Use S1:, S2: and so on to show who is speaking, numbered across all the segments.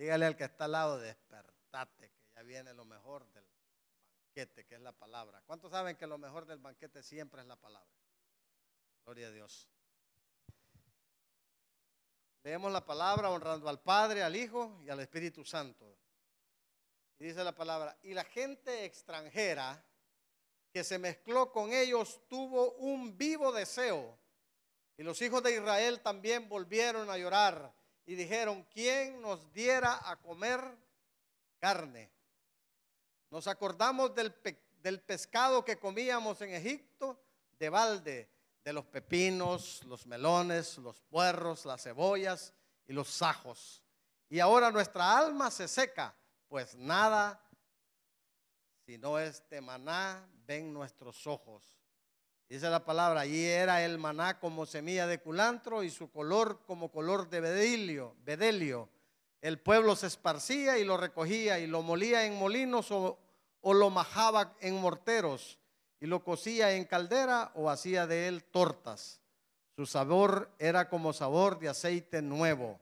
S1: Dígale al que está al lado, despertate, que ya viene lo mejor del banquete, que es la palabra. ¿Cuántos saben que lo mejor del banquete siempre es la palabra? Gloria a Dios. Leemos la palabra honrando al Padre, al Hijo y al Espíritu Santo. Y dice la palabra, y la gente extranjera que se mezcló con ellos tuvo un vivo deseo. Y los hijos de Israel también volvieron a llorar y dijeron, ¿quién nos diera a comer carne? Nos acordamos del, del pescado que comíamos en Egipto de balde de los pepinos, los melones, los puerros, las cebollas y los sajos. Y ahora nuestra alma se seca, pues nada sino este maná ven nuestros ojos. Dice la palabra, allí era el maná como semilla de culantro y su color como color de bedelio. El pueblo se esparcía y lo recogía y lo molía en molinos o, o lo majaba en morteros y lo cocía en caldera o hacía de él tortas. Su sabor era como sabor de aceite nuevo.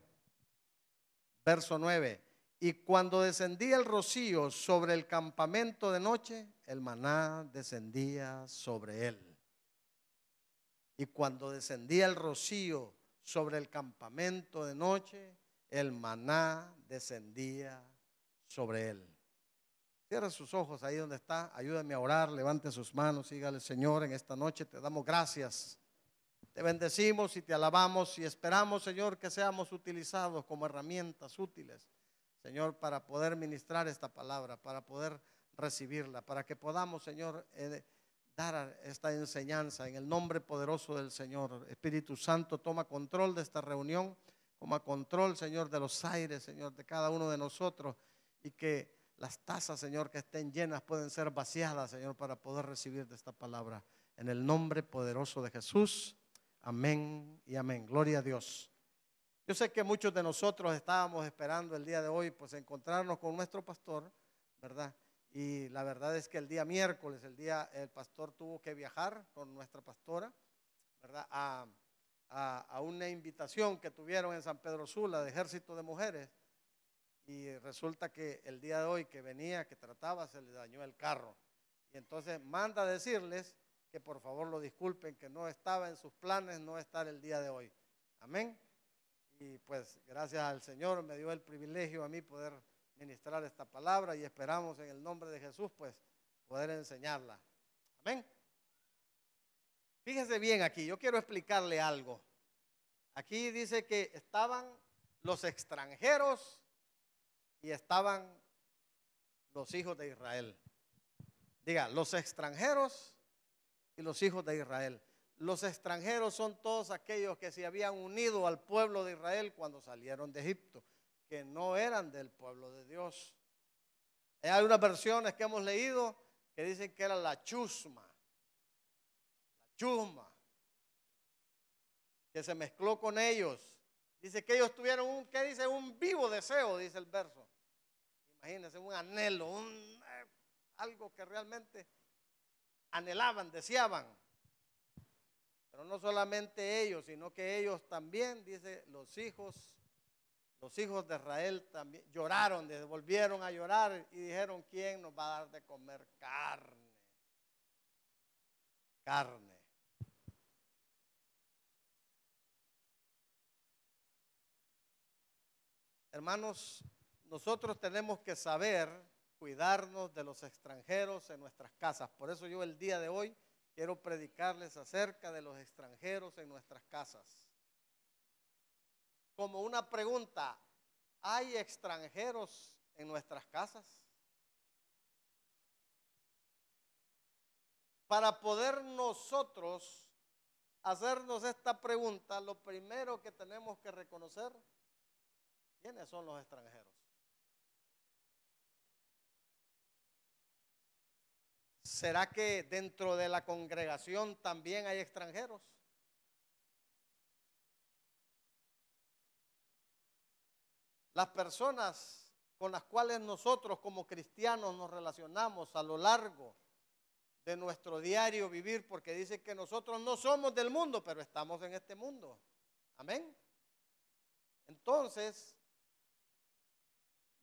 S1: Verso 9. Y cuando descendía el rocío sobre el campamento de noche, el maná descendía sobre él. Y cuando descendía el rocío sobre el campamento de noche, el maná descendía sobre él. Cierra sus ojos ahí donde está. Ayúdame a orar. Levante sus manos. Dígale, Señor, en esta noche te damos gracias. Te bendecimos y te alabamos y esperamos, Señor, que seamos utilizados como herramientas útiles, Señor, para poder ministrar esta palabra, para poder recibirla, para que podamos, Señor, eh, dar esta enseñanza en el nombre poderoso del Señor. Espíritu Santo, toma control de esta reunión, toma control, Señor, de los aires, Señor, de cada uno de nosotros y que las tazas, Señor, que estén llenas pueden ser vaciadas, Señor, para poder recibir de esta palabra. En el nombre poderoso de Jesús. Amén y amén. Gloria a Dios. Yo sé que muchos de nosotros estábamos esperando el día de hoy, pues encontrarnos con nuestro pastor, ¿verdad? Y la verdad es que el día miércoles, el día, el pastor tuvo que viajar con nuestra pastora, ¿verdad? A, a una invitación que tuvieron en San Pedro Sula de Ejército de Mujeres y resulta que el día de hoy que venía, que trataba, se le dañó el carro. Y entonces manda a decirles que por favor lo disculpen, que no estaba en sus planes no estar el día de hoy. Amén. Y pues gracias al Señor me dio el privilegio a mí poder ministrar esta palabra y esperamos en el nombre de Jesús pues poder enseñarla. Amén. Fíjese bien aquí, yo quiero explicarle algo. Aquí dice que estaban los extranjeros y estaban los hijos de Israel. Diga, los extranjeros y los hijos de Israel. Los extranjeros son todos aquellos que se habían unido al pueblo de Israel cuando salieron de Egipto, que no eran del pueblo de Dios. Hay unas versiones que hemos leído que dicen que era la chusma, la chusma, que se mezcló con ellos. Dice que ellos tuvieron un, ¿qué dice? Un vivo deseo, dice el verso. Imagínense, un anhelo, un, eh, algo que realmente anhelaban, deseaban. Pero no solamente ellos, sino que ellos también, dice, los hijos, los hijos de Israel también lloraron, volvieron a llorar y dijeron, ¿quién nos va a dar de comer carne? Carne. Hermanos, nosotros tenemos que saber cuidarnos de los extranjeros en nuestras casas. Por eso yo el día de hoy quiero predicarles acerca de los extranjeros en nuestras casas. Como una pregunta, ¿hay extranjeros en nuestras casas? Para poder nosotros hacernos esta pregunta, lo primero que tenemos que reconocer, ¿quiénes son los extranjeros? ¿Será que dentro de la congregación también hay extranjeros? Las personas con las cuales nosotros como cristianos nos relacionamos a lo largo de nuestro diario vivir, porque dice que nosotros no somos del mundo, pero estamos en este mundo. Amén. Entonces,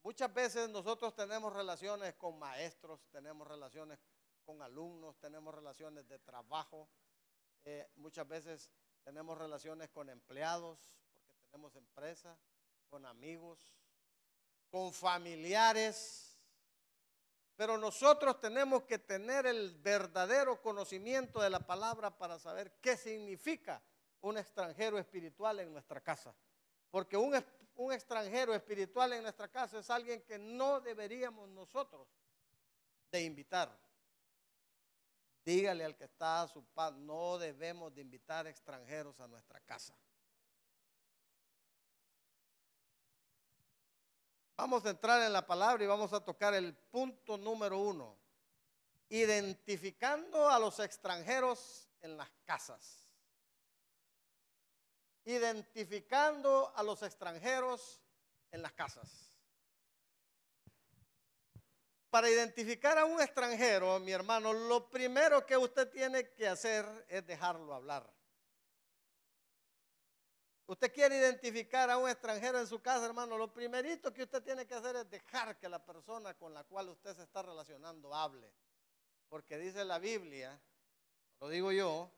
S1: Muchas veces nosotros tenemos relaciones con maestros, tenemos relaciones con alumnos, tenemos relaciones de trabajo, eh, muchas veces tenemos relaciones con empleados, porque tenemos empresa, con amigos, con familiares. Pero nosotros tenemos que tener el verdadero conocimiento de la palabra para saber qué significa un extranjero espiritual en nuestra casa. Porque un, un extranjero espiritual en nuestra casa es alguien que no deberíamos nosotros de invitar. Dígale al que está a su paz, no debemos de invitar extranjeros a nuestra casa. Vamos a entrar en la palabra y vamos a tocar el punto número uno. Identificando a los extranjeros en las casas identificando a los extranjeros en las casas. Para identificar a un extranjero, mi hermano, lo primero que usted tiene que hacer es dejarlo hablar. Usted quiere identificar a un extranjero en su casa, hermano, lo primerito que usted tiene que hacer es dejar que la persona con la cual usted se está relacionando hable. Porque dice la Biblia, lo digo yo,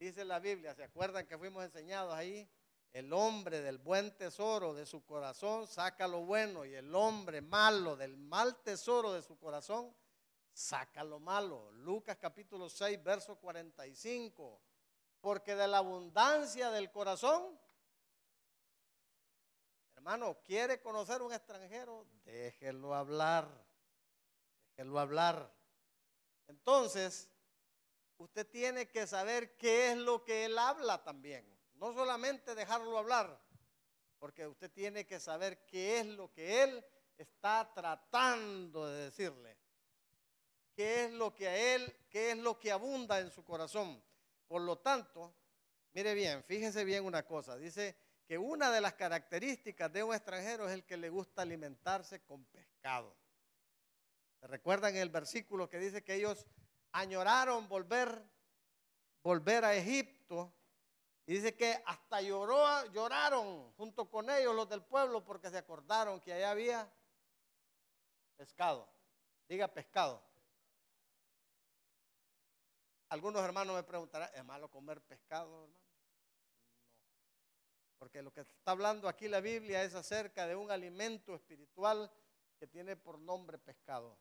S1: Dice la Biblia, ¿se acuerdan que fuimos enseñados ahí? El hombre del buen tesoro de su corazón saca lo bueno y el hombre malo del mal tesoro de su corazón saca lo malo. Lucas capítulo 6, verso 45. Porque de la abundancia del corazón, hermano, quiere conocer un extranjero, déjelo hablar, déjelo hablar. Entonces, usted tiene que saber qué es lo que él habla también. No solamente dejarlo hablar, porque usted tiene que saber qué es lo que él está tratando de decirle. Qué es lo que a él, qué es lo que abunda en su corazón. Por lo tanto, mire bien, fíjese bien una cosa. Dice que una de las características de un extranjero es el que le gusta alimentarse con pescado. ¿Se recuerdan el versículo que dice que ellos añoraron volver, volver a Egipto. Y dice que hasta lloró, lloraron junto con ellos los del pueblo porque se acordaron que allá había pescado. Diga pescado. Algunos hermanos me preguntarán, ¿es malo comer pescado, hermano? No. Porque lo que está hablando aquí la Biblia es acerca de un alimento espiritual que tiene por nombre pescado.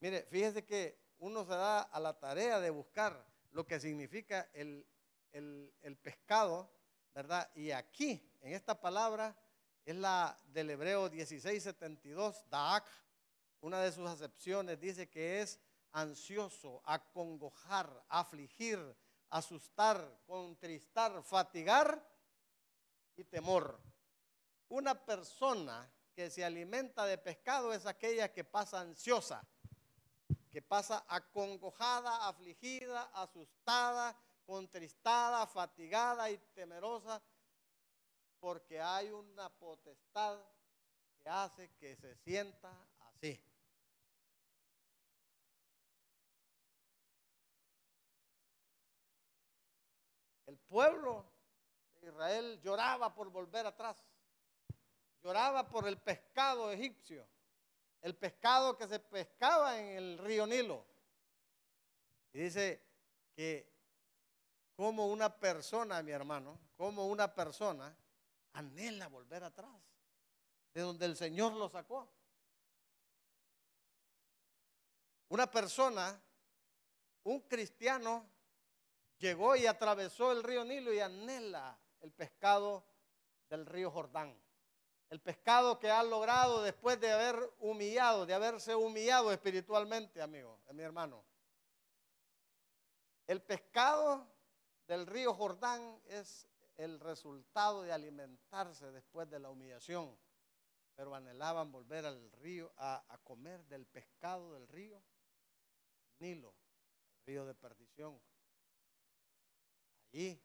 S1: Mire, fíjese que uno se da a la tarea de buscar lo que significa el, pescado, ¿verdad? Y aquí, en esta palabra, es la del hebreo 1672, Daak, una de sus acepciones dice que es ansioso, acongojar, afligir, asustar, contristar, fatigar y temor. Una persona que se alimenta de pescado es aquella que pasa ansiosa, que pasa acongojada, afligida, asustada, contristada, fatigada y temerosa, porque hay una potestad que hace que se sienta así. Pueblo de Israel lloraba por volver atrás, lloraba por el pescado egipcio el pescado que se pescaba en el río Nilo. Y dice que como una persona, mi hermano, como una persona anhela volver atrás, de donde el Señor lo sacó. Una persona, un cristiano, llegó y atravesó el río Nilo y anhela el pescado del río Jordán. El pescado que ha logrado después de haber humillado, de haberse humillado espiritualmente, amigo, mi hermano. El pescado del río Jordán es el resultado de alimentarse después de la humillación, pero anhelaban volver al río a, a comer del pescado del río Nilo, el río de perdición. Allí,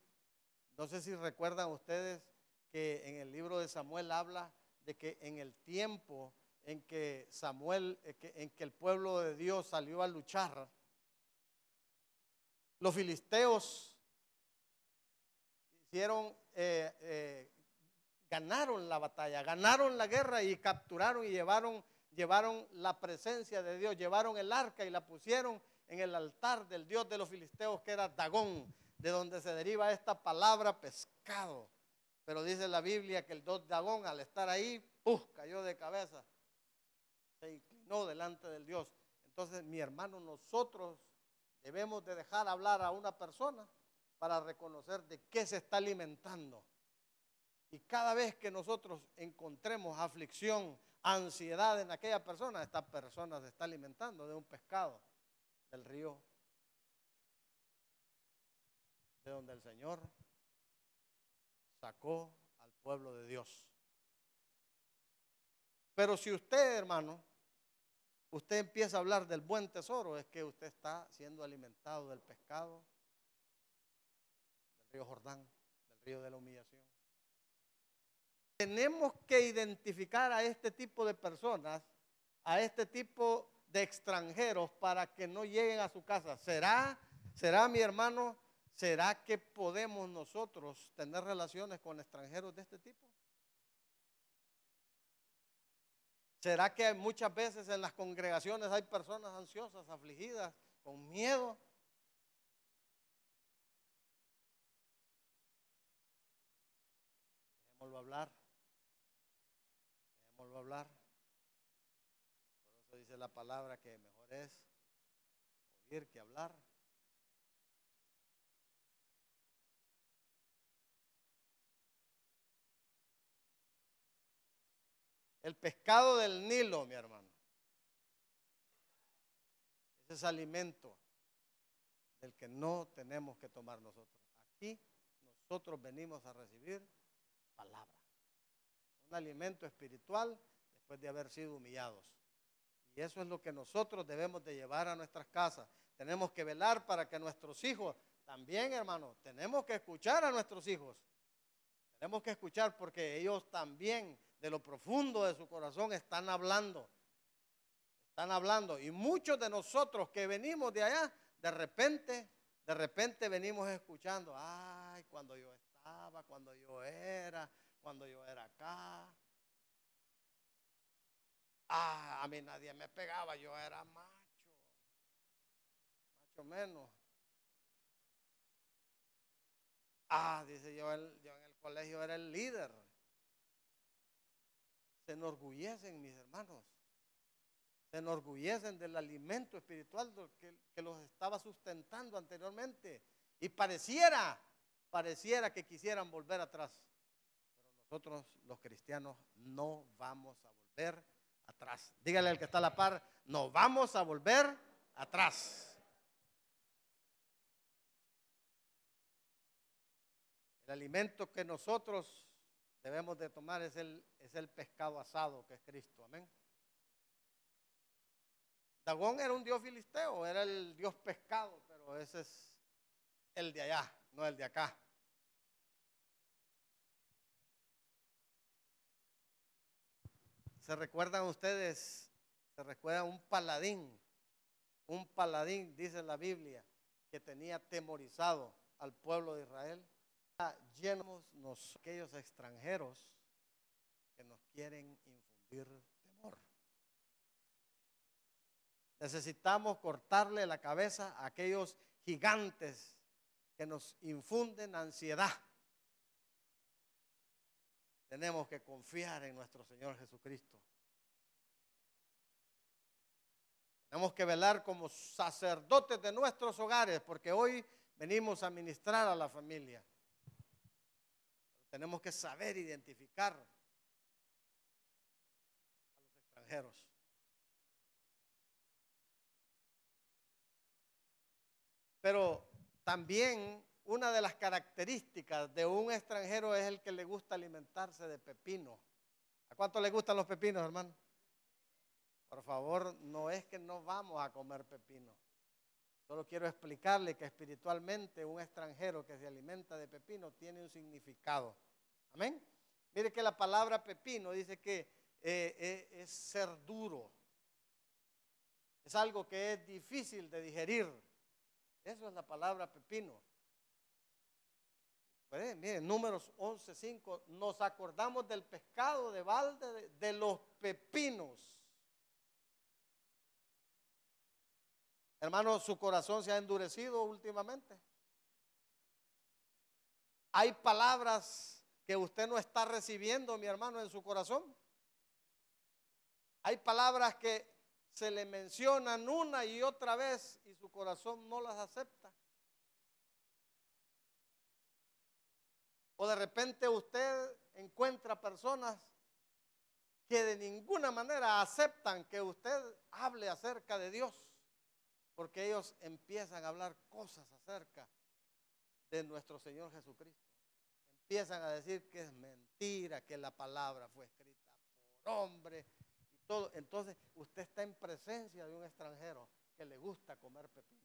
S1: no sé si recuerdan ustedes que en el libro de Samuel habla de que en el tiempo en que Samuel, eh, en que el pueblo de Dios salió a luchar, los filisteos hicieron, eh, eh, ganaron la batalla, ganaron la guerra y capturaron y llevaron, llevaron la presencia de Dios, llevaron el arca y la pusieron en el altar del Dios de los filisteos que era Dagón, de donde se deriva esta palabra pescado. Pero dice la Biblia que el Dios Dagón al estar ahí, ¡puf! cayó de cabeza, se inclinó delante del Dios. Entonces, mi hermano, nosotros debemos de dejar hablar a una persona para reconocer de qué se está alimentando. Y cada vez que nosotros encontremos aflicción, ansiedad en aquella persona, esta persona se está alimentando de un pescado del río, de donde el Señor sacó al pueblo de Dios. Pero si usted, hermano, usted empieza a hablar del buen tesoro, es que usted está siendo alimentado del pescado del río Jordán, del río de la humillación. Tenemos que identificar a este tipo de personas, a este tipo de extranjeros para que no lleguen a su casa. ¿Será, será mi hermano, será que podemos nosotros tener relaciones con extranjeros de este tipo? ¿Será que muchas veces en las congregaciones hay personas ansiosas, afligidas, con miedo? Dejémoslo hablar. Dejémoslo hablar. Por eso dice la palabra que mejor es oír que hablar. El pescado del Nilo, mi hermano. Ese es alimento del que no tenemos que tomar nosotros. Aquí nosotros venimos a recibir palabra. Un alimento espiritual después de haber sido humillados. Y eso es lo que nosotros debemos de llevar a nuestras casas. Tenemos que velar para que nuestros hijos, también hermano, tenemos que escuchar a nuestros hijos. Tenemos que escuchar porque ellos también de lo profundo de su corazón están hablando. Están hablando. Y muchos de nosotros que venimos de allá, de repente, de repente venimos escuchando, ay, cuando yo estaba, cuando yo era, cuando yo era acá. Ah, a mí nadie me pegaba, yo era macho, macho menos. Ah, dice yo, yo en el colegio era el líder se enorgullecen, mis hermanos. Se enorgullecen del alimento espiritual que, que los estaba sustentando anteriormente. Y pareciera, pareciera que quisieran volver atrás. Pero nosotros, los cristianos, no vamos a volver atrás. Dígale al que está a la par, no vamos a volver atrás. El alimento que nosotros debemos de tomar es el, es el pescado asado que es Cristo. Amén. Dagón era un dios filisteo, era el dios pescado, pero ese es el de allá, no el de acá. ¿Se recuerdan ustedes? ¿Se recuerda un paladín? Un paladín, dice la Biblia, que tenía temorizado al pueblo de Israel llenos nos, aquellos extranjeros que nos quieren infundir temor. Necesitamos cortarle la cabeza a aquellos gigantes que nos infunden ansiedad. Tenemos que confiar en nuestro Señor Jesucristo. Tenemos que velar como sacerdotes de nuestros hogares, porque hoy venimos a ministrar a la familia. Tenemos que saber identificar a los extranjeros. Pero también una de las características de un extranjero es el que le gusta alimentarse de pepino. ¿A cuánto le gustan los pepinos, hermano? Por favor, no es que no vamos a comer pepino. Solo quiero explicarle que espiritualmente un extranjero que se alimenta de pepino tiene un significado. Amén. Mire que la palabra pepino dice que eh, eh, es ser duro. Es algo que es difícil de digerir. Eso es la palabra pepino. Pues, miren, números 11, 5, nos acordamos del pescado de balde, de, de los pepinos. Hermano, su corazón se ha endurecido últimamente. Hay palabras que usted no está recibiendo, mi hermano, en su corazón. Hay palabras que se le mencionan una y otra vez y su corazón no las acepta. O de repente usted encuentra personas que de ninguna manera aceptan que usted hable acerca de Dios, porque ellos empiezan a hablar cosas acerca de nuestro Señor Jesucristo. Empiezan a decir que es mentira, que la palabra fue escrita por hombre y todo. Entonces usted está en presencia de un extranjero que le gusta comer pepino.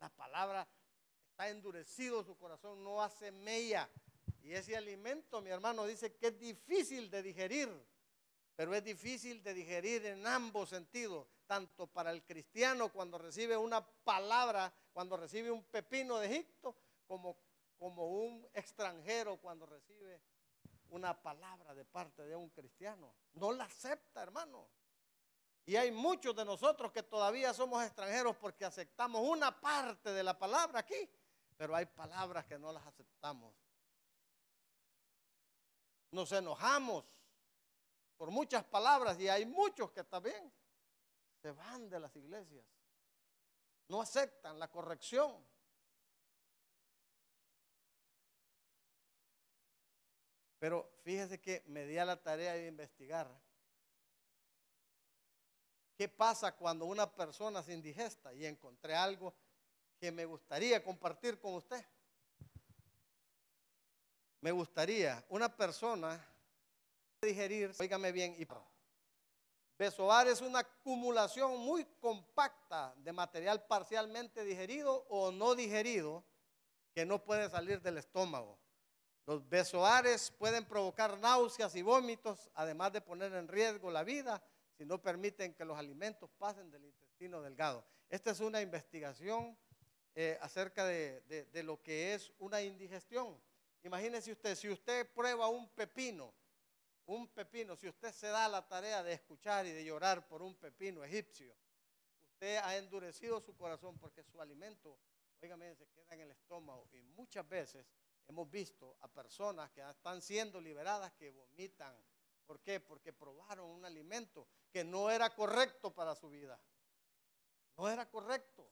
S1: La palabra está endurecido su corazón, no hace mella. Y ese alimento, mi hermano, dice que es difícil de digerir, pero es difícil de digerir en ambos sentidos, tanto para el cristiano cuando recibe una palabra, cuando recibe un pepino de Egipto, como, como un extranjero cuando recibe una palabra de parte de un cristiano. No la acepta, hermano. Y hay muchos de nosotros que todavía somos extranjeros porque aceptamos una parte de la palabra aquí, pero hay palabras que no las aceptamos. Nos enojamos por muchas palabras y hay muchos que también se van de las iglesias. No aceptan la corrección. Pero fíjese que me di a la tarea de investigar qué pasa cuando una persona se indigesta y encontré algo que me gustaría compartir con usted. Me gustaría una persona digerir, oígame bien, y besoar es una acumulación muy compacta de material parcialmente digerido o no digerido que no puede salir del estómago. Los besoares pueden provocar náuseas y vómitos, además de poner en riesgo la vida si no permiten que los alimentos pasen del intestino delgado. Esta es una investigación eh, acerca de, de lo que es una indigestión. Imagínese usted, si usted prueba un pepino, un pepino, si usted se da la tarea de escuchar y de llorar por un pepino egipcio, usted ha endurecido su corazón porque su alimento, oígame, se queda en el estómago y muchas veces hemos visto a personas que están siendo liberadas que vomitan. ¿Por qué? Porque probaron un alimento que no era correcto para su vida. No era correcto.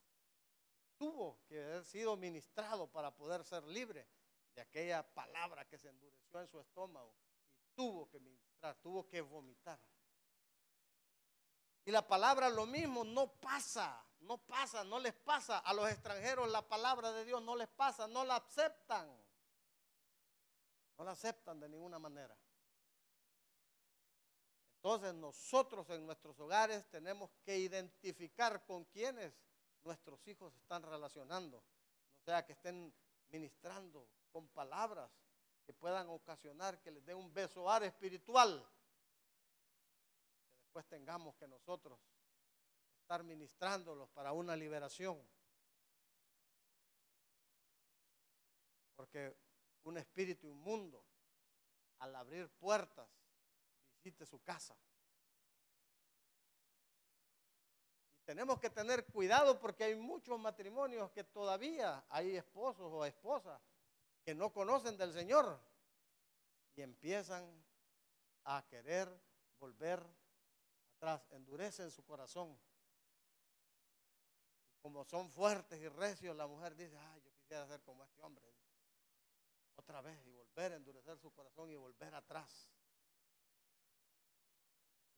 S1: Tuvo que haber sido ministrado para poder ser libre de aquella palabra que se endureció en su estómago tuvo que ministrar, tuvo que vomitar. Y la palabra lo mismo no pasa, no pasa, no les pasa. A los extranjeros la palabra de Dios no les pasa, no la aceptan. No la aceptan de ninguna manera. Entonces nosotros en nuestros hogares tenemos que identificar con quienes nuestros hijos están relacionando. O sea, que estén ministrando con palabras que puedan ocasionar que les dé un besoar espiritual. Que después tengamos que nosotros estar ministrándolos para una liberación. Porque un espíritu inmundo, al abrir puertas, visite su casa. Tenemos que tener cuidado porque hay muchos matrimonios que todavía hay esposos o esposas que no conocen del Señor y empiezan a querer volver atrás, endurecen su corazón. Y como son fuertes y recios, la mujer dice, ay, yo quisiera ser como este hombre otra vez y volver a endurecer su corazón y volver atrás.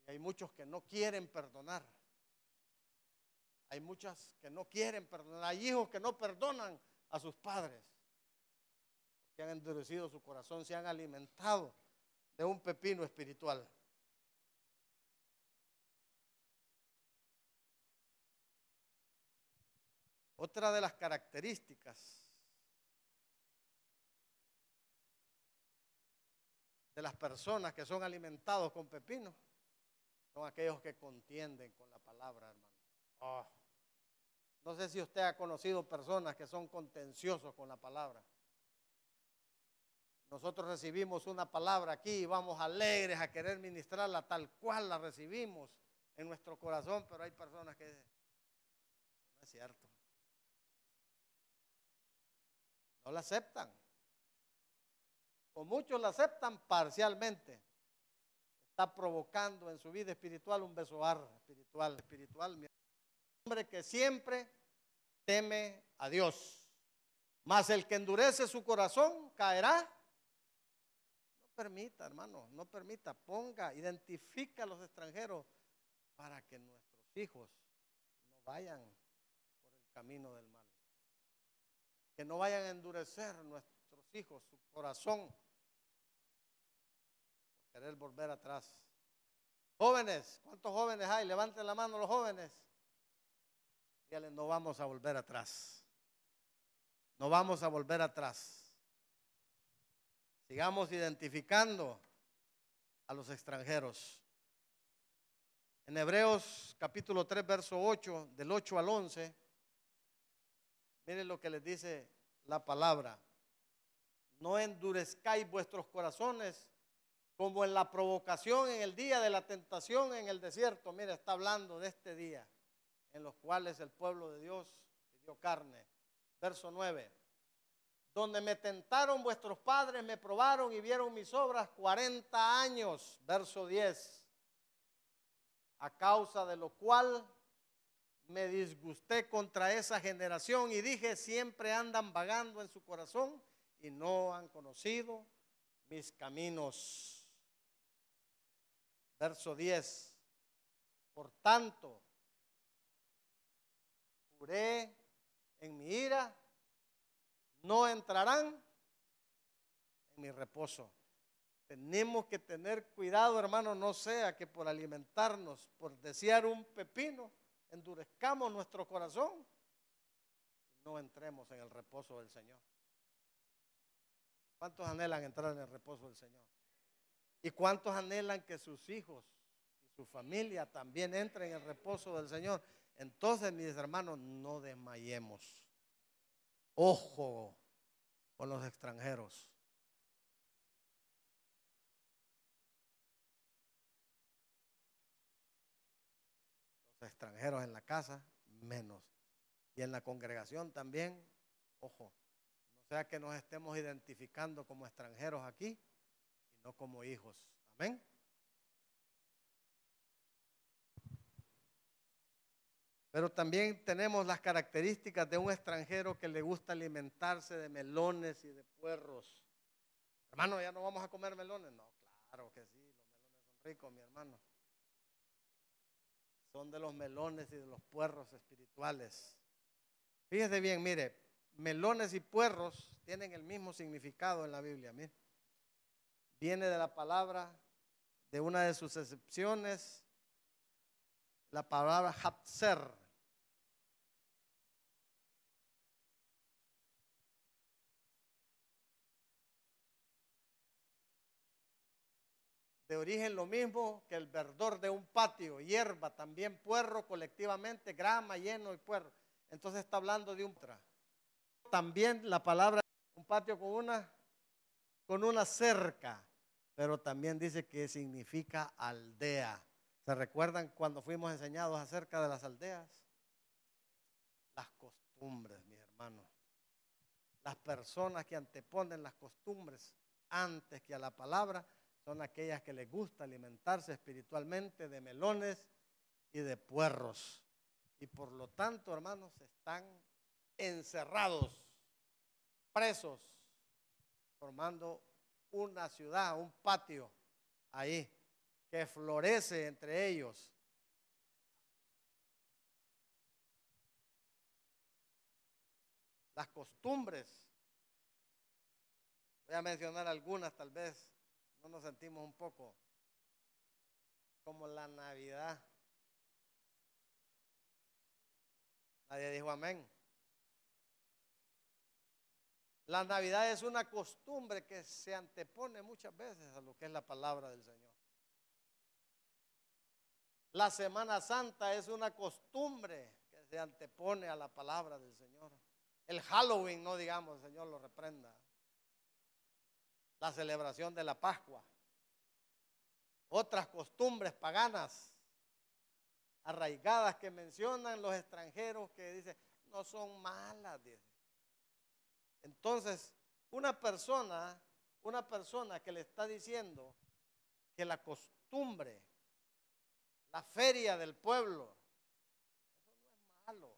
S1: Y hay muchos que no quieren perdonar. Hay muchas que no quieren perdonar. Hay hijos que no perdonan a sus padres. Porque han endurecido su corazón, se han alimentado de un pepino espiritual. Otra de las características de las personas que son alimentados con pepino son aquellos que contienden con la palabra, hermano. Oh. No sé si usted ha conocido personas que son contenciosos con la palabra. Nosotros recibimos una palabra aquí y vamos alegres a querer ministrarla tal cual la recibimos en nuestro corazón, pero hay personas que no es cierto. No la aceptan. O muchos la aceptan parcialmente. Está provocando en su vida espiritual un besoar espiritual, espiritual. Un hombre que siempre teme a Dios. Mas el que endurece su corazón caerá. Permita, hermano, no permita, ponga, identifica a los extranjeros para que nuestros hijos no vayan por el camino del mal. Que no vayan a endurecer nuestros hijos su corazón por querer volver atrás. Jóvenes, ¿cuántos jóvenes hay? Levanten la mano los jóvenes. Díganle, no vamos a volver atrás. No vamos a volver atrás. Sigamos identificando a los extranjeros. En Hebreos capítulo 3, verso 8, del 8 al 11, miren lo que les dice la palabra. No endurezcáis vuestros corazones como en la provocación en el día de la tentación en el desierto. Mire, está hablando de este día en los cuales el pueblo de Dios dio carne. Verso 9. Donde me tentaron vuestros padres, me probaron y vieron mis obras 40 años. Verso 10 a causa de lo cual me disgusté contra esa generación y dije, siempre andan vagando en su corazón y no han conocido mis caminos. Verso 10. Por tanto, juré en mi ira, no entrarán en mi reposo. Tenemos que tener cuidado, hermano, no sea que por alimentarnos, por desear un pepino, endurezcamos nuestro corazón y no entremos en el reposo del Señor. ¿Cuántos anhelan entrar en el reposo del Señor? ¿Y cuántos anhelan que sus hijos y su familia también entren en el reposo del Señor? Entonces, mis hermanos, no desmayemos. Ojo con los extranjeros. extranjeros en la casa, menos. Y en la congregación también, ojo, no sea que nos estemos identificando como extranjeros aquí y no como hijos. Amén. Pero también tenemos las características de un extranjero que le gusta alimentarse de melones y de puerros. Hermano, ¿ya no vamos a comer melones? No, claro que sí, los melones son ricos, mi hermano son de los melones y de los puerros espirituales. Fíjese bien, mire, melones y puerros tienen el mismo significado en la Biblia. Viene de la palabra, de una de sus excepciones, la palabra hapser. De origen lo mismo que el verdor de un patio, hierba, también puerro colectivamente, grama, lleno y puerro. Entonces está hablando de un También la palabra un patio con una con una cerca, pero también dice que significa aldea. ¿Se recuerdan cuando fuimos enseñados acerca de las aldeas? Las costumbres, mis hermanos. Las personas que anteponen las costumbres antes que a la palabra son aquellas que les gusta alimentarse espiritualmente de melones y de puerros. Y por lo tanto, hermanos, están encerrados, presos, formando una ciudad, un patio ahí, que florece entre ellos. Las costumbres, voy a mencionar algunas tal vez no nos sentimos un poco como la Navidad. Nadie dijo amén. La Navidad es una costumbre que se antepone muchas veces a lo que es la palabra del Señor. La Semana Santa es una costumbre que se antepone a la palabra del Señor. El Halloween, no digamos, el Señor lo reprenda. La celebración de la Pascua, otras costumbres paganas arraigadas que mencionan los extranjeros que dicen, no son malas. Entonces, una persona, una persona que le está diciendo que la costumbre, la feria del pueblo, eso no es malo.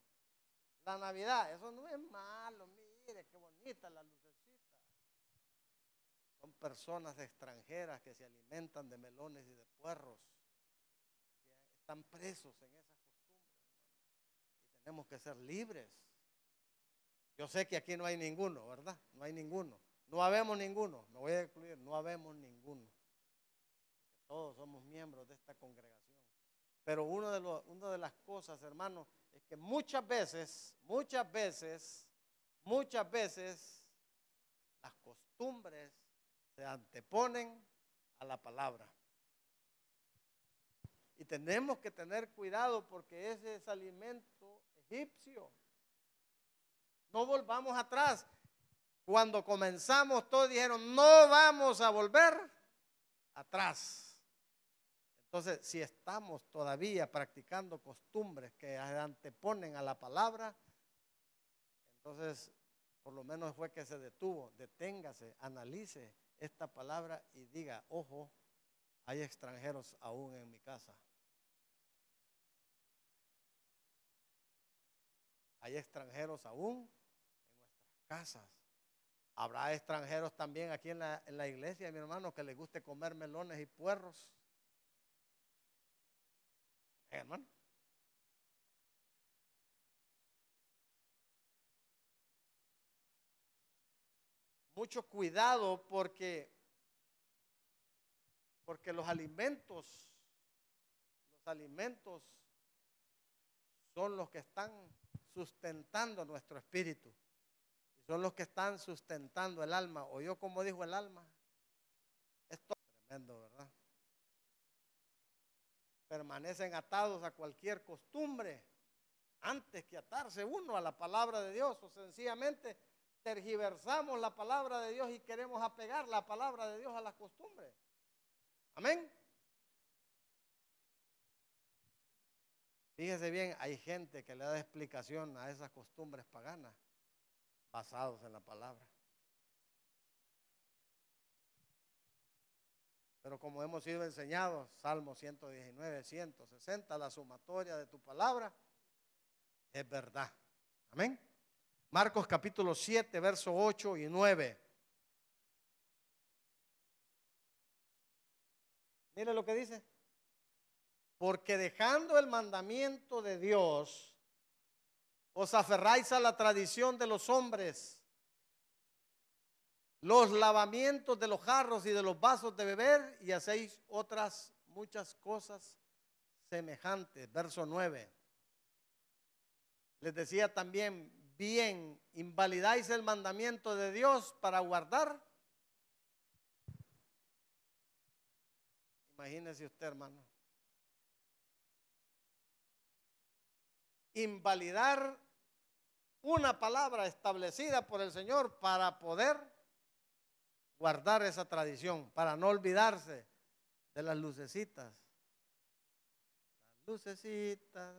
S1: La Navidad, eso no es malo. Mire, qué bonita la lucecita. Son personas extranjeras que se alimentan de melones y de puerros, están presos en esas costumbres. Y tenemos que ser libres. Yo sé que aquí no hay ninguno, ¿verdad? No hay ninguno. No habemos ninguno. Me voy a excluir. No habemos ninguno. todos somos miembros de esta congregación. Pero uno de una de las cosas, hermanos, es que muchas veces, muchas veces, muchas veces, las costumbres se anteponen a la palabra. Y tenemos que tener cuidado porque ese es alimento egipcio. No volvamos atrás. Cuando comenzamos, todos dijeron, no vamos a volver atrás. Entonces, si estamos todavía practicando costumbres que anteponen a la palabra, entonces, por lo menos fue que se detuvo. Deténgase, analice esta palabra y diga, ojo, hay extranjeros aún en mi casa. Hay extranjeros aún casas. Habrá extranjeros también aquí en la, en la iglesia, mi hermano, que les guste comer melones y puerros. hermano. Mucho cuidado porque porque los alimentos los alimentos son los que están sustentando nuestro espíritu son los que están sustentando el alma. O yo como dijo el alma. Esto es tremendo, ¿verdad? Permanecen atados a cualquier costumbre antes que atarse uno a la palabra de Dios. O sencillamente tergiversamos la palabra de Dios y queremos apegar la palabra de Dios a las costumbres. Amén. Fíjese bien, hay gente que le da explicación a esas costumbres paganas basados en la palabra. Pero como hemos sido enseñados, Salmo 119, 160, la sumatoria de tu palabra es verdad. Amén. Marcos capítulo 7, verso 8 y 9. Mire lo que dice. Porque dejando el mandamiento de Dios, os aferráis a la tradición de los hombres, los lavamientos de los jarros y de los vasos de beber y hacéis otras muchas cosas semejantes. Verso 9. Les decía también, bien, invalidáis el mandamiento de Dios para guardar. Imagínese usted, hermano. Invalidar una palabra establecida por el Señor para poder guardar esa tradición, para no olvidarse de las lucecitas. Las lucecitas.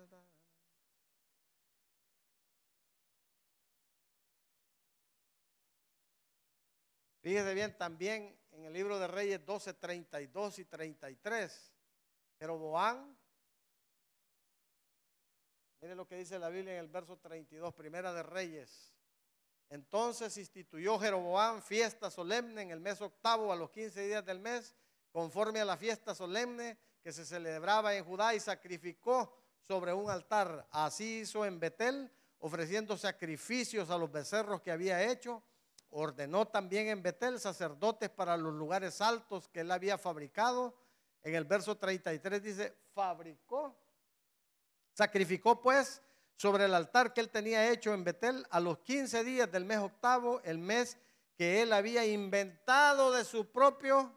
S1: Fíjese bien también en el libro de Reyes 12, 32 y 33. Jeroboam Mire lo que dice la Biblia en el verso 32, primera de Reyes. Entonces instituyó Jeroboam fiesta solemne en el mes octavo a los 15 días del mes, conforme a la fiesta solemne que se celebraba en Judá y sacrificó sobre un altar. Así hizo en Betel, ofreciendo sacrificios a los becerros que había hecho. Ordenó también en Betel sacerdotes para los lugares altos que él había fabricado. En el verso 33 dice, fabricó Sacrificó pues sobre el altar que él tenía hecho en Betel a los 15 días del mes octavo, el mes que él había inventado de su propio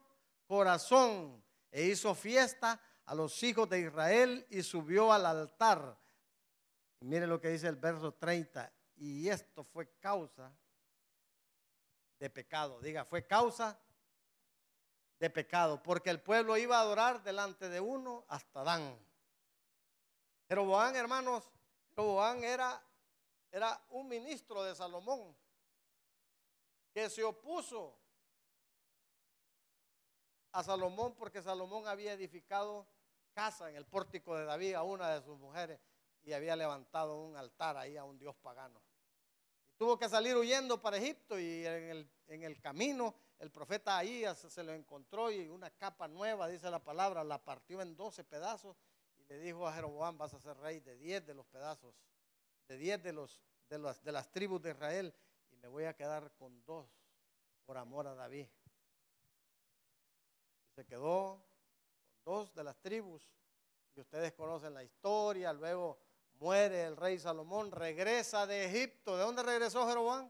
S1: corazón, e hizo fiesta a los hijos de Israel y subió al altar. Y mire lo que dice el verso 30, y esto fue causa de pecado. Diga, fue causa de pecado, porque el pueblo iba a adorar delante de uno hasta Dan. Jeroboam, hermanos, Jeroboam era, era un ministro de Salomón que se opuso a Salomón porque Salomón había edificado casa en el pórtico de David a una de sus mujeres y había levantado un altar ahí a un dios pagano. Tuvo que salir huyendo para Egipto y en el, en el camino el profeta ahí se lo encontró y una capa nueva, dice la palabra, la partió en 12 pedazos y le dijo a Jeroboam, vas a ser rey de 10 de los pedazos, de 10 de, los, de, las, de las tribus de Israel y me voy a quedar con dos por amor a David. Y se quedó con dos de las tribus y ustedes conocen la historia, luego muere el rey Salomón, regresa de Egipto. ¿De dónde regresó Jeroboam?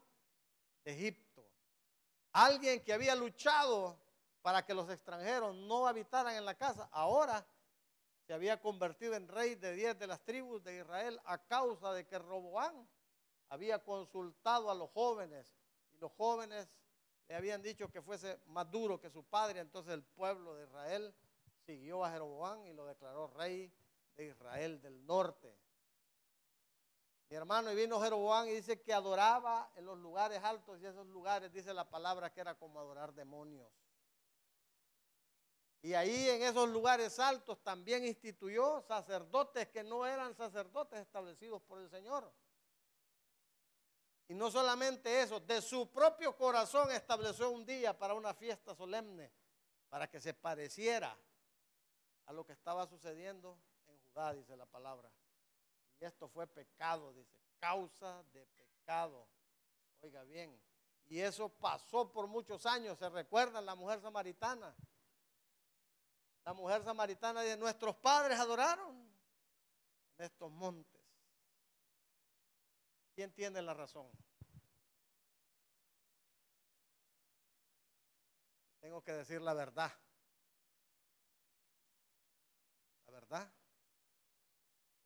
S1: De Egipto. Alguien que había luchado para que los extranjeros no habitaran en la casa, ahora se había convertido en rey de diez de las tribus de Israel a causa de que Roboán había consultado a los jóvenes y los jóvenes le habían dicho que fuese más duro que su padre, entonces el pueblo de Israel siguió a Jeroboam y lo declaró rey de Israel del norte. Mi hermano, y vino Jeroboam y dice que adoraba en los lugares altos y esos lugares, dice la palabra, que era como adorar demonios. Y ahí en esos lugares altos también instituyó sacerdotes que no eran sacerdotes establecidos por el Señor. Y no solamente eso, de su propio corazón estableció un día para una fiesta solemne, para que se pareciera a lo que estaba sucediendo en Judá, dice la palabra. Esto fue pecado, dice, causa de pecado. Oiga bien. Y eso pasó por muchos años. ¿Se recuerdan la mujer samaritana? La mujer samaritana dice, nuestros padres adoraron en estos montes. ¿Quién tiene la razón? Tengo que decir la verdad. La verdad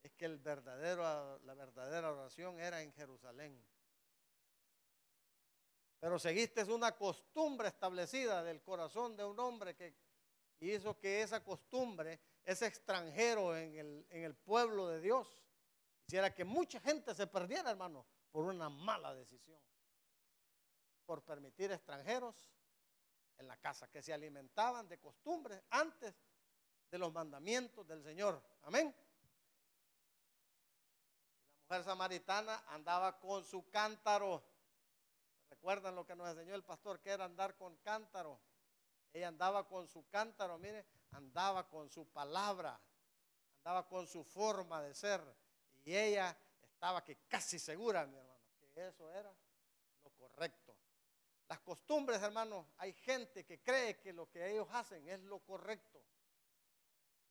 S1: es que el verdadero, la verdadera oración era en Jerusalén. Pero seguiste una costumbre establecida del corazón de un hombre que hizo que esa costumbre, ese extranjero en el, en el pueblo de Dios, hiciera que mucha gente se perdiera, hermano, por una mala decisión. Por permitir extranjeros en la casa, que se alimentaban de costumbres antes de los mandamientos del Señor. Amén mujer samaritana andaba con su cántaro. ¿Recuerdan lo que nos enseñó el pastor que era andar con cántaro? Ella andaba con su cántaro, mire, andaba con su palabra, andaba con su forma de ser. Y ella estaba que casi segura, mi hermano, que eso era lo correcto. Las costumbres, hermano, hay gente que cree que lo que ellos hacen es lo correcto.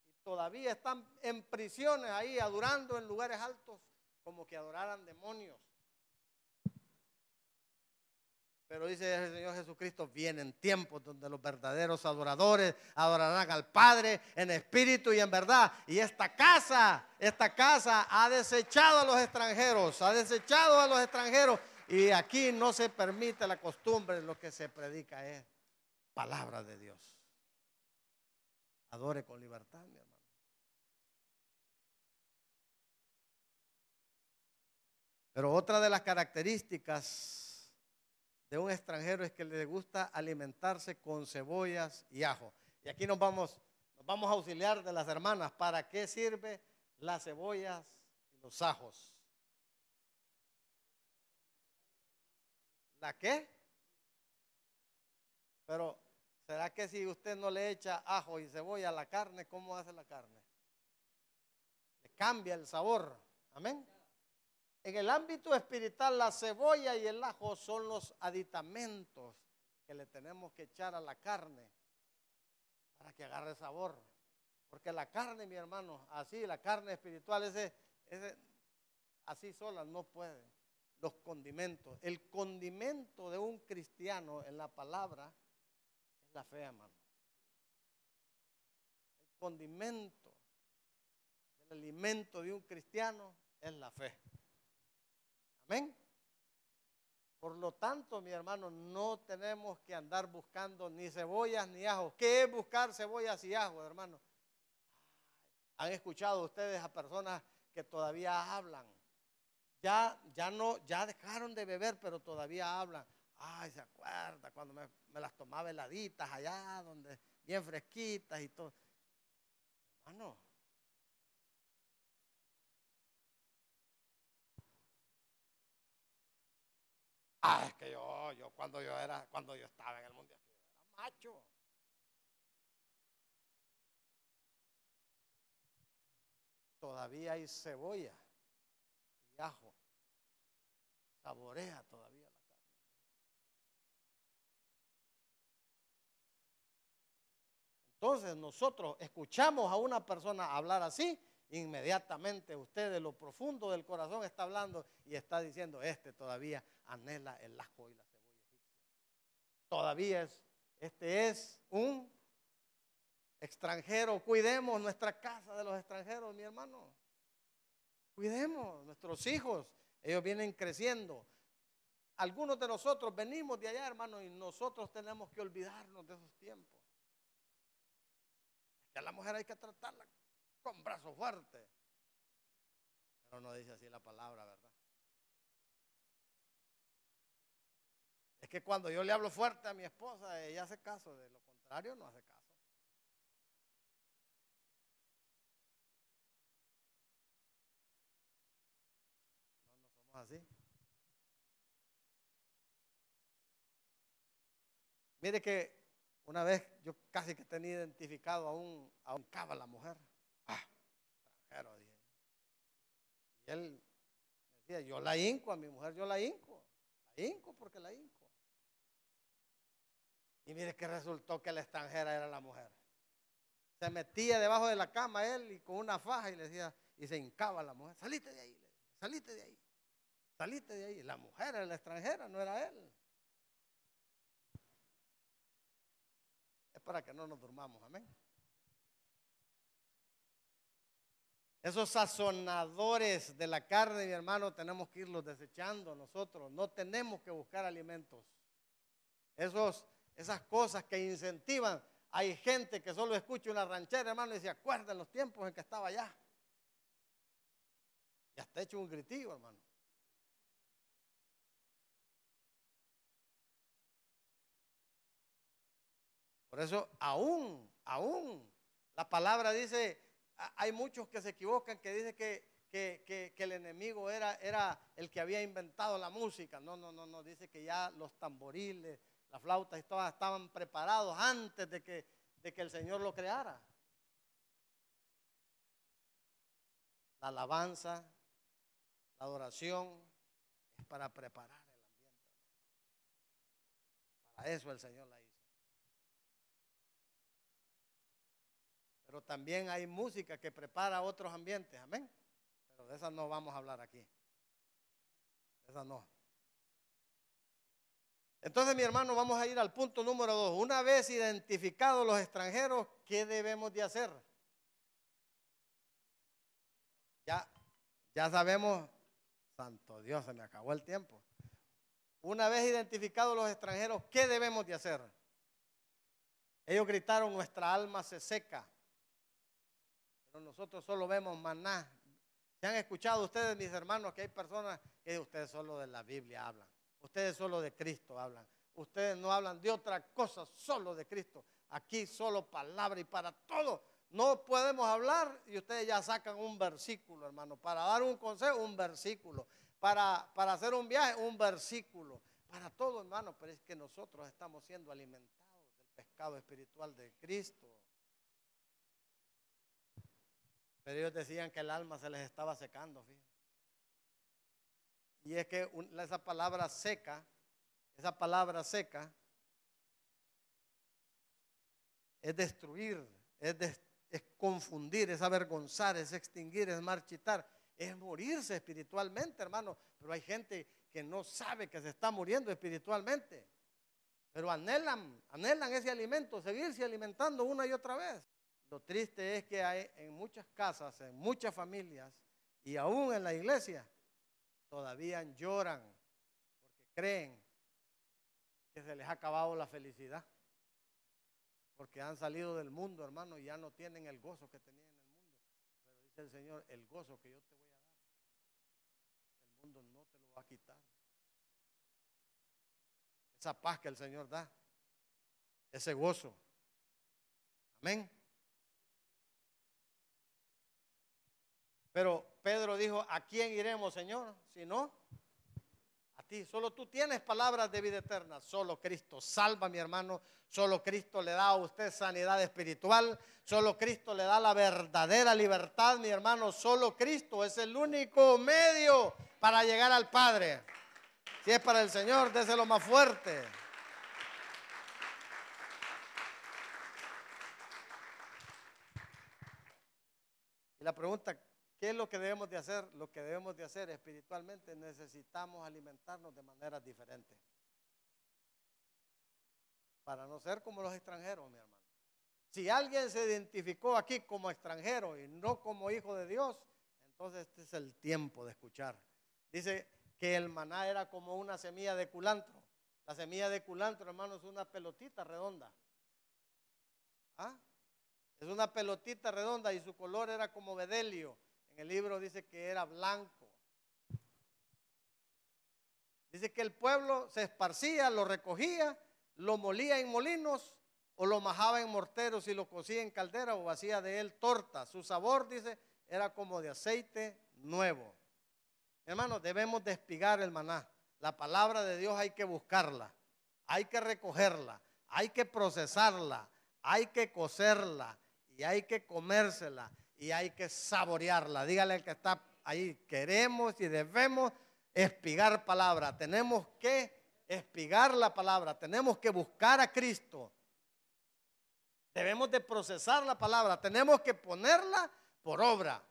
S1: Y todavía están en prisiones ahí, adorando en lugares altos como que adoraran demonios. Pero dice el Señor Jesucristo, vienen tiempos donde los verdaderos adoradores adorarán al Padre en espíritu y en verdad. Y esta casa, esta casa ha desechado a los extranjeros, ha desechado a los extranjeros. Y aquí no se permite la costumbre, lo que se predica es palabra de Dios. Adore con libertad, mi hermano. Pero otra de las características de un extranjero es que le gusta alimentarse con cebollas y ajo. Y aquí nos vamos, nos vamos a auxiliar de las hermanas. ¿Para qué sirve las cebollas y los ajos? ¿La qué? Pero, ¿será que si usted no le echa ajo y cebolla a la carne, cómo hace la carne? Le cambia el sabor. Amén. En el ámbito espiritual, la cebolla y el ajo son los aditamentos que le tenemos que echar a la carne para que agarre sabor. Porque la carne, mi hermano, así, la carne espiritual, ese, así sola no puede. Los condimentos. El condimento de un cristiano en la palabra es la fe, hermano. El condimento del alimento de un cristiano es la fe. Amén. Por lo tanto, mi hermano, no tenemos que andar buscando ni cebollas ni ajos. ¿Qué es buscar cebollas y ajos, hermano? Han escuchado ustedes a personas que todavía hablan. Ya, ya no, ya dejaron de beber, pero todavía hablan. Ay, se acuerda cuando me, las tomaba heladitas allá, donde bien fresquitas y todo. Hermano, Ah, es que yo, yo cuando yo era, cuando yo estaba en el mundial, yo era macho. Todavía hay cebolla y ajo. Saborea todavía la carne. Entonces nosotros escuchamos a una persona hablar así inmediatamente usted de lo profundo del corazón está hablando y está diciendo, este todavía anhela el ajo y la cebolla egipcia. Todavía es, este es un extranjero. Cuidemos nuestra casa de los extranjeros, mi hermano. Cuidemos nuestros hijos. Ellos vienen creciendo. Algunos de nosotros venimos de allá, hermano, y nosotros tenemos que olvidarnos de esos tiempos. Es que a la mujer hay que tratarla con brazo fuerte. Pero no dice así la palabra, ¿verdad? Es que cuando yo le hablo fuerte a mi esposa, ella hace caso, de lo contrario no hace caso. No, no somos así. Mire que una vez yo casi que tenía identificado a un, a un caba la mujer. Y él decía, yo la hinco a mi mujer, yo la hinco. La hinco porque la hinco. Y mire que resultó que la extranjera era la mujer. Se metía debajo de la cama él y con una faja y le decía, y se hincaba la mujer, salite de ahí, salite de ahí, salite de ahí. La mujer era la extranjera, no era él. Es para que no nos durmamos, amén. Esos sazonadores de la carne, mi hermano, tenemos que irlos desechando nosotros. No tenemos que buscar alimentos. Esos, esas cosas que incentivan. Hay gente que solo escucha una ranchera, hermano, y se acuerda en los tiempos en que estaba allá. Y hasta hecho un gritillo, hermano. Por eso, aún, aún, la palabra dice hay muchos que se equivocan, que dicen que, el enemigo era, era el que había inventado la música. No, no, no, no, dice que ya los tamboriles, las flautas y todas estaban preparados antes de que, de que el Señor lo creara. La alabanza, la adoración es para preparar el ambiente, Para eso el Señor la hizo. Pero también hay música que prepara otros ambientes, amén. Pero de esas no vamos a hablar aquí. De esas no. Entonces, mi hermano, vamos a ir al punto número dos. Una vez identificados los extranjeros, ¿qué debemos de hacer? Ya, ya sabemos, santo Dios, se me acabó el tiempo. Una vez identificados los extranjeros, ¿qué debemos de hacer? Ellos gritaron, nuestra alma se seca nosotros solo vemos maná. ¿Se han escuchado ustedes, mis hermanos, que hay personas que ustedes solo de la Biblia hablan? Ustedes solo de Cristo hablan. Ustedes no hablan de otra cosa, solo de Cristo. Aquí solo palabra y para todo. No podemos hablar y ustedes ya sacan un versículo, hermano. Para dar un consejo, un versículo. Para, para hacer un viaje, un versículo. Para todo, hermano. Pero es que nosotros estamos siendo alimentados del pescado espiritual de Cristo. Pero ellos decían que el alma se les estaba secando. Y es que esa palabra seca, esa palabra seca, es destruir, es, es confundir, es avergonzar, es extinguir, es marchitar, es morirse espiritualmente, hermano. Pero hay gente que no sabe que se está muriendo espiritualmente. Pero anhelan, anhelan ese alimento, seguirse alimentando una y otra vez. Lo triste es que hay en muchas casas, en muchas familias y aún en la iglesia, todavía lloran porque creen que se les ha acabado la felicidad. Porque han salido del mundo, hermano, y ya no tienen el gozo que tenían en el mundo. Pero dice el Señor, el gozo que yo te voy a dar, el mundo no te lo va a quitar. Esa paz que el Señor da, ese gozo. Amén. Pero Pedro dijo, ¿a quién iremos, Señor? Si no, a ti. Solo tú tienes palabras de vida eterna. Solo Cristo salva, mi hermano. Solo Cristo le da a usted sanidad espiritual. Solo Cristo le da la verdadera libertad, mi hermano. Solo Cristo es el único medio para llegar al Padre. Si es para el Señor, déselo más fuerte. Y la pregunta, ¿Qué es lo que debemos de hacer? Lo que debemos de hacer espiritualmente necesitamos alimentarnos de maneras diferentes. Para no ser como los extranjeros, mi hermano. Si alguien se identificó aquí como extranjero y no como hijo de Dios, entonces este es el tiempo de escuchar. Dice que el maná era como una semilla de culantro. La semilla de culantro, hermano, es una pelotita redonda. ¿Ah? Es una pelotita redonda y su color era como bedelio. En el libro dice que era blanco. Dice que el pueblo se esparcía, lo recogía, lo molía en molinos o lo majaba en morteros y lo cocía en caldera o hacía de él torta. Su sabor, dice, era como de aceite nuevo. hermano, debemos despigar el maná. La palabra de Dios hay que buscarla, hay que recogerla, hay que procesarla, hay que cocerla y hay que comérsela y hay que saborearla. Dígale al que está ahí, queremos y debemos espigar palabra. Tenemos que espigar la palabra, tenemos que buscar a Cristo. Debemos de procesar la palabra, tenemos que ponerla por obra.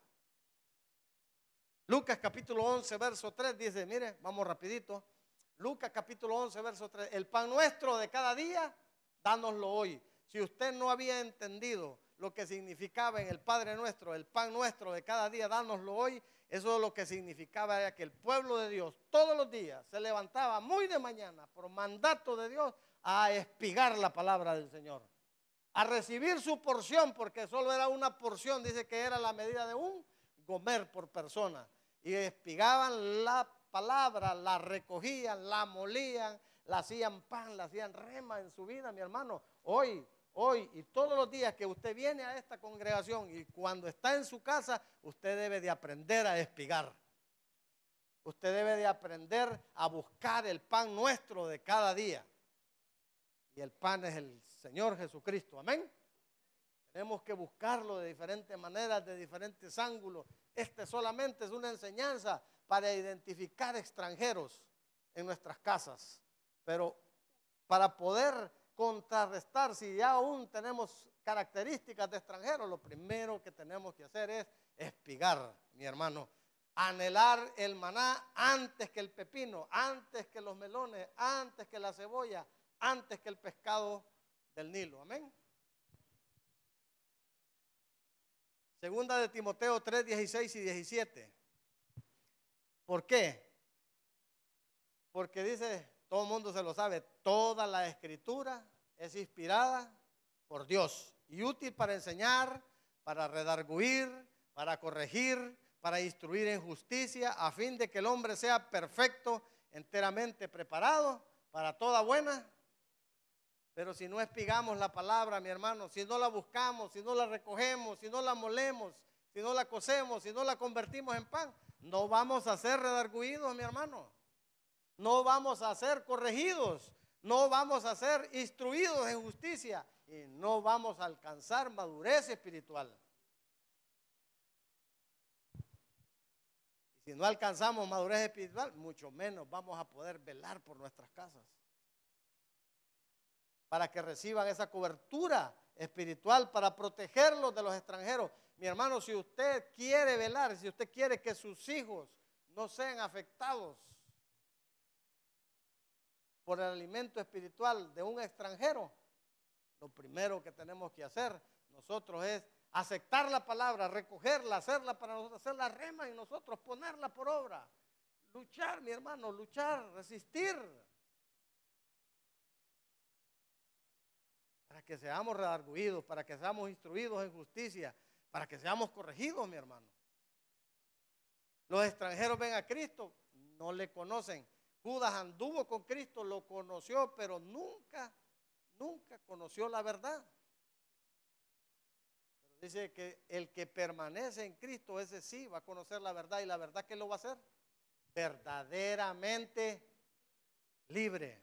S1: Lucas capítulo 11, verso 3 dice, mire, vamos rapidito. Lucas capítulo 11, verso 3, el pan nuestro de cada día, dánoslo hoy. Si usted no había entendido lo que significaba en el Padre nuestro, el pan nuestro de cada día, dánoslo hoy, eso es lo que significaba era que el pueblo de Dios todos los días se levantaba muy de mañana por mandato de Dios a espigar la palabra del Señor, a recibir su porción, porque solo era una porción, dice que era la medida de un comer por persona, y espigaban la palabra, la recogían, la molían, la hacían pan, la hacían rema en su vida, mi hermano. Hoy hoy y todos los días que usted viene a esta congregación y cuando está en su casa, usted debe de aprender a espigar. Usted debe de aprender a buscar el pan nuestro de cada día. Y el pan es el Señor Jesucristo. Amén. Tenemos que buscarlo de diferentes maneras, de diferentes ángulos. Este solamente es una enseñanza para identificar extranjeros en nuestras casas. Pero para poder contrarrestar, si ya aún tenemos características de extranjeros, lo primero que tenemos que hacer es espigar, mi hermano. Anhelar el maná antes que el pepino, antes que los melones, antes que la cebolla, antes que el pescado del Nilo. Amén. Segunda de Timoteo 3, 16 y 17. ¿Por qué? Porque dice todo el mundo se lo sabe, toda la escritura es inspirada por Dios y útil para enseñar, para redarguir, para corregir, para instruir en justicia, a fin de que el hombre sea perfecto, enteramente preparado para toda buena. Pero si no espigamos la palabra, mi hermano, si no la buscamos, si no la recogemos, si no la molemos, si no la cosemos, si no la convertimos en pan, no vamos a ser redarguidos, mi hermano no vamos a ser corregidos, no vamos a ser instruidos en justicia y no vamos a alcanzar madurez espiritual. Si no alcanzamos madurez espiritual, mucho menos vamos a poder velar por nuestras casas. Para que reciban esa cobertura espiritual, para protegerlos de los extranjeros. Mi hermano, si usted quiere velar, si usted quiere que sus hijos no sean afectados por el alimento espiritual de un extranjero, lo primero que tenemos que hacer nosotros es aceptar la palabra, recogerla, hacerla para nosotros, hacer la rema y nosotros ponerla por obra. luchar, mi hermano, luchar, resistir. Para que seamos redarguidos, para que seamos instruidos en justicia, para que seamos corregidos, mi hermano. Los extranjeros ven a Cristo, no le conocen. Judas anduvo con Cristo, lo conoció, pero nunca, nunca conoció la verdad. Pero dice que el que permanece en Cristo, ese sí va a conocer la verdad. ¿Y la verdad qué lo va a hacer? Verdaderamente libre.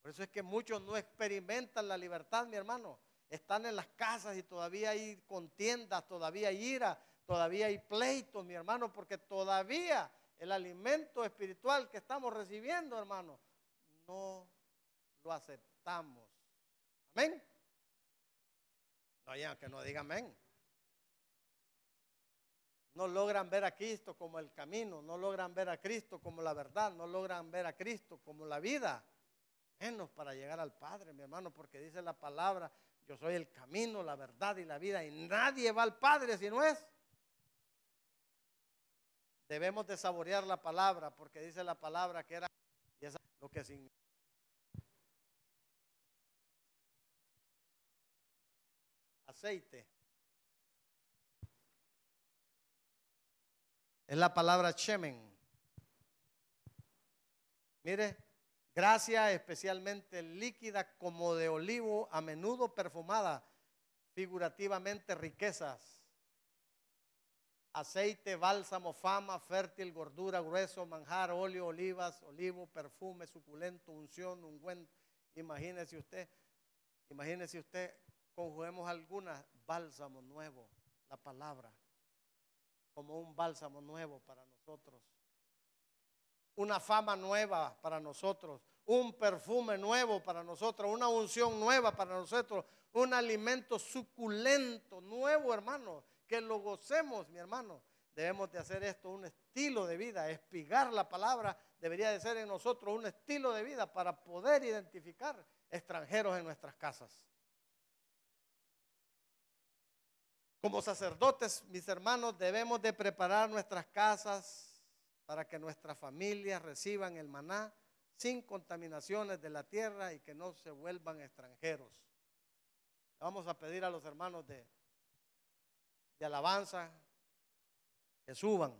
S1: Por eso es que muchos no experimentan la libertad, mi hermano. Están en las casas y todavía hay contiendas, todavía hay ira, todavía hay pleitos, mi hermano, porque todavía el alimento espiritual que estamos recibiendo, hermano, no lo aceptamos. Amén. No, ya que no diga amén. No logran ver a Cristo como el camino, no logran ver a Cristo como la verdad, no logran ver a Cristo como la vida. Menos para llegar al Padre, mi hermano, porque dice la palabra, yo soy el camino, la verdad y la vida, y nadie va al Padre si no es debemos de saborear la palabra, porque dice la palabra que era lo que significa. Aceite. Es la palabra chemen. Mire, gracia especialmente líquida como de olivo, a menudo perfumada, figurativamente riquezas aceite, bálsamo, fama, fértil, gordura, grueso, manjar, óleo, olivas, olivo, perfume, suculento, unción, ungüento. Imagínese usted, imagínese usted, conjuguemos alguna bálsamo nuevo, la palabra, como un bálsamo nuevo para nosotros. Una fama nueva para nosotros, un perfume nuevo para nosotros, una unción nueva para nosotros, un alimento suculento nuevo, hermano que lo gocemos, mi hermano. Debemos de hacer esto un estilo de vida, espigar la palabra debería de ser en nosotros un estilo de vida para poder identificar extranjeros en nuestras casas. Como sacerdotes, mis hermanos, debemos de preparar nuestras casas para que nuestras familias reciban el maná sin contaminaciones de la tierra y que no se vuelvan extranjeros. Vamos a pedir a los hermanos de de alabanza que suban.